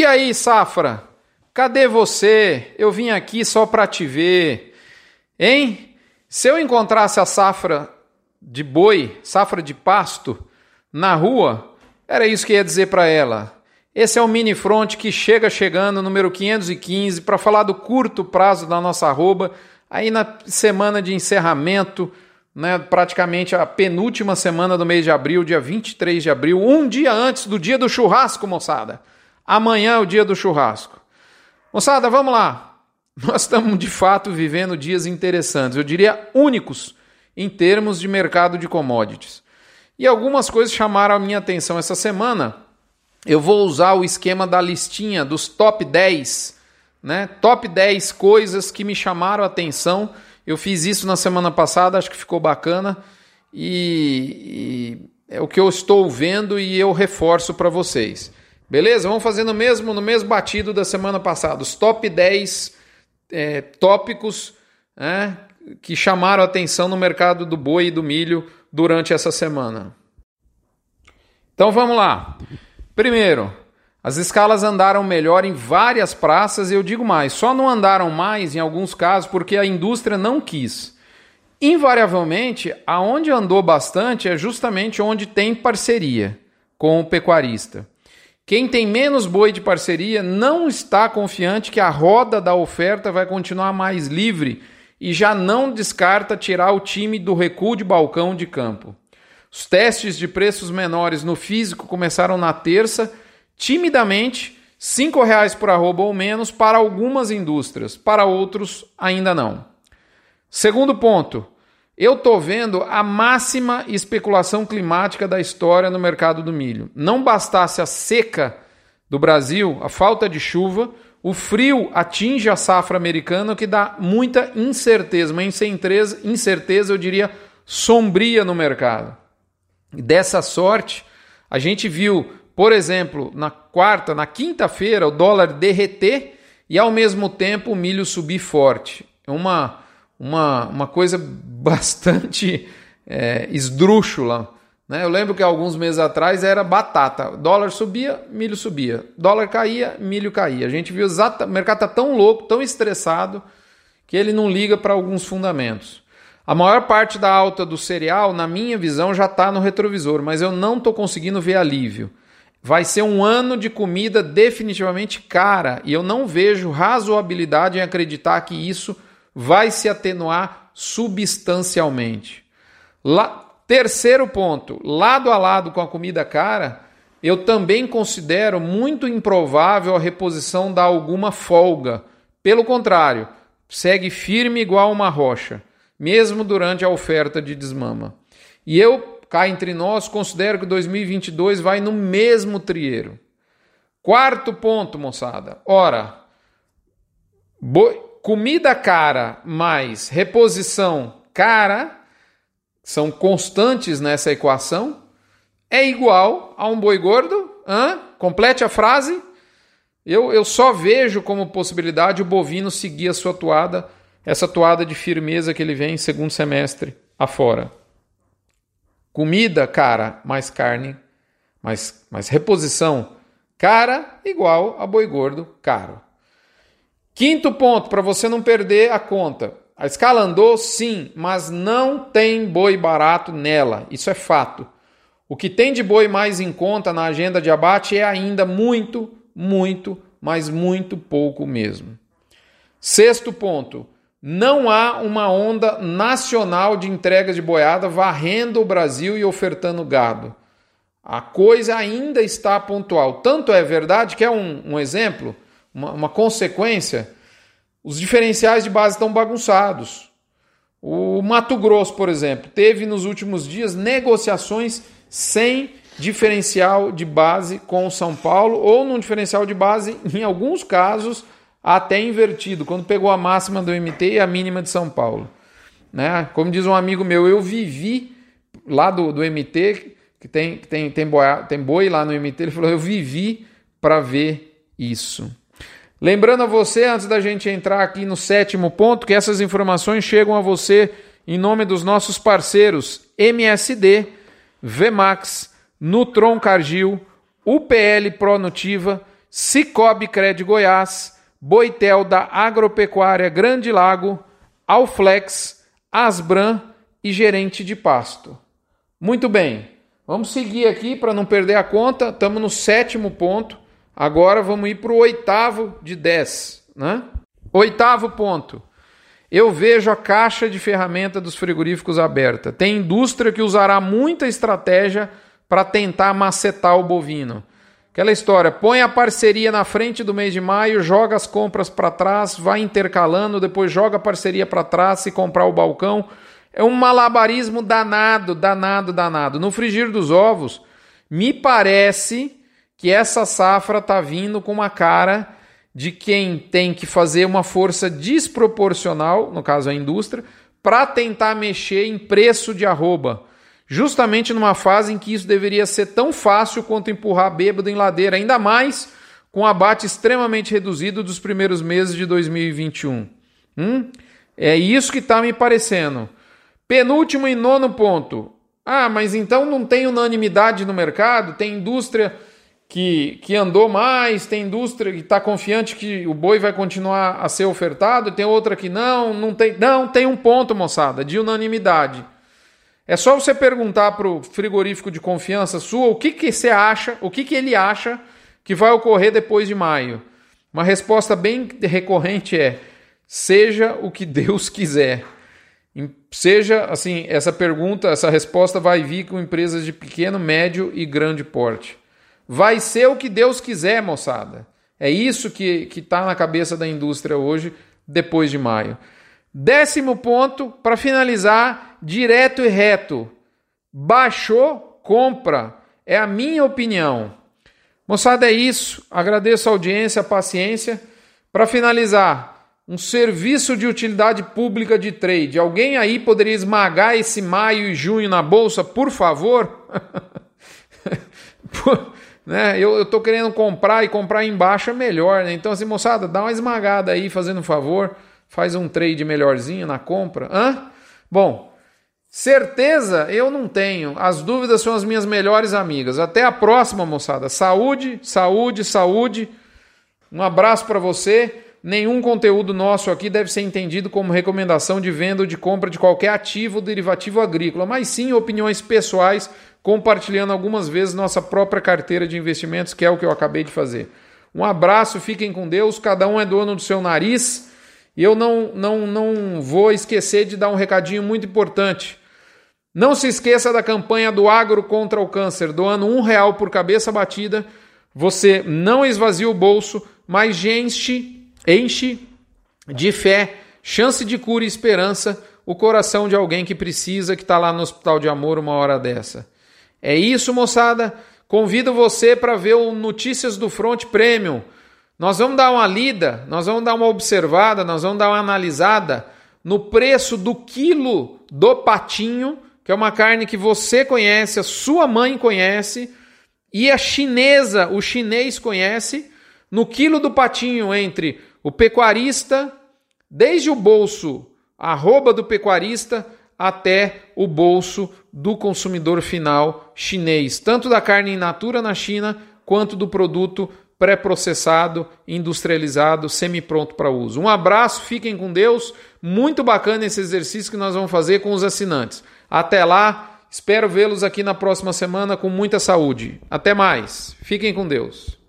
E aí, Safra? Cadê você? Eu vim aqui só para te ver. Hein? Se eu encontrasse a safra de boi, safra de pasto, na rua, era isso que ia dizer para ela. Esse é o mini front que chega chegando, número 515, para falar do curto prazo da nossa arroba, aí na semana de encerramento, né, praticamente a penúltima semana do mês de abril, dia 23 de abril, um dia antes do dia do churrasco, moçada. Amanhã é o dia do churrasco. Moçada, vamos lá. Nós estamos de fato vivendo dias interessantes, eu diria únicos em termos de mercado de commodities. E algumas coisas chamaram a minha atenção essa semana. Eu vou usar o esquema da listinha dos top 10, né? Top 10 coisas que me chamaram a atenção. Eu fiz isso na semana passada, acho que ficou bacana. E, e é o que eu estou vendo e eu reforço para vocês. Beleza? Vamos fazer no mesmo, no mesmo batido da semana passada. Os top 10 é, tópicos é, que chamaram atenção no mercado do boi e do milho durante essa semana. Então vamos lá. Primeiro, as escalas andaram melhor em várias praças e eu digo mais, só não andaram mais em alguns casos porque a indústria não quis. Invariavelmente, aonde andou bastante é justamente onde tem parceria com o pecuarista. Quem tem menos boi de parceria não está confiante que a roda da oferta vai continuar mais livre e já não descarta tirar o time do recuo de balcão de campo. Os testes de preços menores no físico começaram na terça, timidamente, R$ reais por arroba ou menos para algumas indústrias, para outros ainda não. Segundo ponto, eu estou vendo a máxima especulação climática da história no mercado do milho. Não bastasse a seca do Brasil, a falta de chuva, o frio atinge a safra americana, o que dá muita incerteza, uma incerteza, incerteza, eu diria, sombria no mercado. E dessa sorte, a gente viu, por exemplo, na quarta, na quinta-feira, o dólar derreter e ao mesmo tempo o milho subir forte. É uma uma, uma coisa bastante é, esdrúxula. Né? Eu lembro que alguns meses atrás era batata. Dólar subia, milho subia. Dólar caía, milho caía. A gente viu exatamente. O mercado está tão louco, tão estressado, que ele não liga para alguns fundamentos. A maior parte da alta do cereal, na minha visão, já está no retrovisor, mas eu não estou conseguindo ver alívio. Vai ser um ano de comida definitivamente cara e eu não vejo razoabilidade em acreditar que isso vai se atenuar substancialmente. La... Terceiro ponto, lado a lado com a comida cara, eu também considero muito improvável a reposição dar alguma folga. Pelo contrário, segue firme igual uma rocha, mesmo durante a oferta de desmama. E eu, cá entre nós, considero que 2022 vai no mesmo trieiro. Quarto ponto, moçada. Ora, boi comida cara mais reposição cara são constantes nessa equação é igual a um boi gordo? Hã? Complete a frase. Eu, eu só vejo como possibilidade o bovino seguir a sua toada, essa toada de firmeza que ele vem segundo semestre afora. Comida cara mais carne, mais, mais reposição cara igual a boi gordo caro. Quinto ponto, para você não perder a conta. A escala andou sim, mas não tem boi barato nela. Isso é fato. O que tem de boi mais em conta na agenda de abate é ainda muito, muito, mas muito pouco mesmo. Sexto ponto. Não há uma onda nacional de entrega de boiada varrendo o Brasil e ofertando gado. A coisa ainda está pontual. Tanto é verdade que é um, um exemplo uma, uma consequência, os diferenciais de base estão bagunçados. O Mato Grosso, por exemplo, teve nos últimos dias negociações sem diferencial de base com o São Paulo, ou num diferencial de base, em alguns casos, até invertido, quando pegou a máxima do MT e a mínima de São Paulo. Né? Como diz um amigo meu, eu vivi lá do, do MT, que tem, tem, tem, boi, tem boi lá no MT, ele falou: eu vivi para ver isso. Lembrando a você, antes da gente entrar aqui no sétimo ponto, que essas informações chegam a você em nome dos nossos parceiros MSD, Vmax, Nutron Cargill, UPL Pronutiva, Cicobi Cred Goiás, Boitel da Agropecuária Grande Lago, Alflex, Asbran e gerente de pasto. Muito bem, vamos seguir aqui para não perder a conta. Estamos no sétimo ponto. Agora vamos ir para o oitavo de dez. Né? Oitavo ponto. Eu vejo a caixa de ferramenta dos frigoríficos aberta. Tem indústria que usará muita estratégia para tentar macetar o bovino. Aquela história, põe a parceria na frente do mês de maio, joga as compras para trás, vai intercalando, depois joga a parceria para trás se comprar o balcão. É um malabarismo danado, danado, danado. No frigir dos ovos, me parece que essa safra tá vindo com uma cara de quem tem que fazer uma força desproporcional, no caso a indústria, para tentar mexer em preço de arroba justamente numa fase em que isso deveria ser tão fácil quanto empurrar bêbado em ladeira, ainda mais com o abate extremamente reduzido dos primeiros meses de 2021. Hum? É isso que está me parecendo. Penúltimo e nono ponto. Ah, mas então não tem unanimidade no mercado? Tem indústria que, que andou mais, tem indústria que está confiante que o boi vai continuar a ser ofertado, tem outra que não, não tem. Não, tem um ponto, moçada, de unanimidade. É só você perguntar para o frigorífico de confiança sua o que, que você acha, o que, que ele acha que vai ocorrer depois de maio. Uma resposta bem recorrente é: seja o que Deus quiser. Seja assim, essa pergunta, essa resposta vai vir com empresas de pequeno, médio e grande porte. Vai ser o que Deus quiser, moçada. É isso que está na cabeça da indústria hoje, depois de maio. Décimo ponto, para finalizar, direto e reto. Baixou, compra. É a minha opinião. Moçada, é isso. Agradeço a audiência, a paciência. Para finalizar, um serviço de utilidade pública de trade. Alguém aí poderia esmagar esse maio e junho na bolsa, por favor? né? Eu estou querendo comprar e comprar embaixo é melhor. Né? Então, assim, moçada, dá uma esmagada aí, fazendo um favor faz um trade melhorzinho na compra. Hã? Bom, certeza eu não tenho. As dúvidas são as minhas melhores amigas. Até a próxima, moçada. Saúde, saúde, saúde. Um abraço para você. Nenhum conteúdo nosso aqui deve ser entendido como recomendação de venda ou de compra de qualquer ativo ou derivativo agrícola, mas sim opiniões pessoais, compartilhando algumas vezes nossa própria carteira de investimentos, que é o que eu acabei de fazer. Um abraço, fiquem com Deus, cada um é dono do seu nariz. E eu não, não, não vou esquecer de dar um recadinho muito importante. Não se esqueça da campanha do Agro contra o Câncer, doando um real por cabeça batida. Você não esvazia o bolso, mas enche, enche de fé, chance de cura e esperança o coração de alguém que precisa, que está lá no Hospital de Amor uma hora dessa. É isso, moçada. Convido você para ver o Notícias do Front Premium nós vamos dar uma lida, nós vamos dar uma observada, nós vamos dar uma analisada no preço do quilo do patinho, que é uma carne que você conhece, a sua mãe conhece e a chinesa, o chinês conhece, no quilo do patinho entre o pecuarista, desde o bolso arroba do pecuarista até o bolso do consumidor final chinês, tanto da carne in natura na China quanto do produto pré-processado, industrializado, semi-pronto para uso. Um abraço, fiquem com Deus. Muito bacana esse exercício que nós vamos fazer com os assinantes. Até lá, espero vê-los aqui na próxima semana com muita saúde. Até mais. Fiquem com Deus.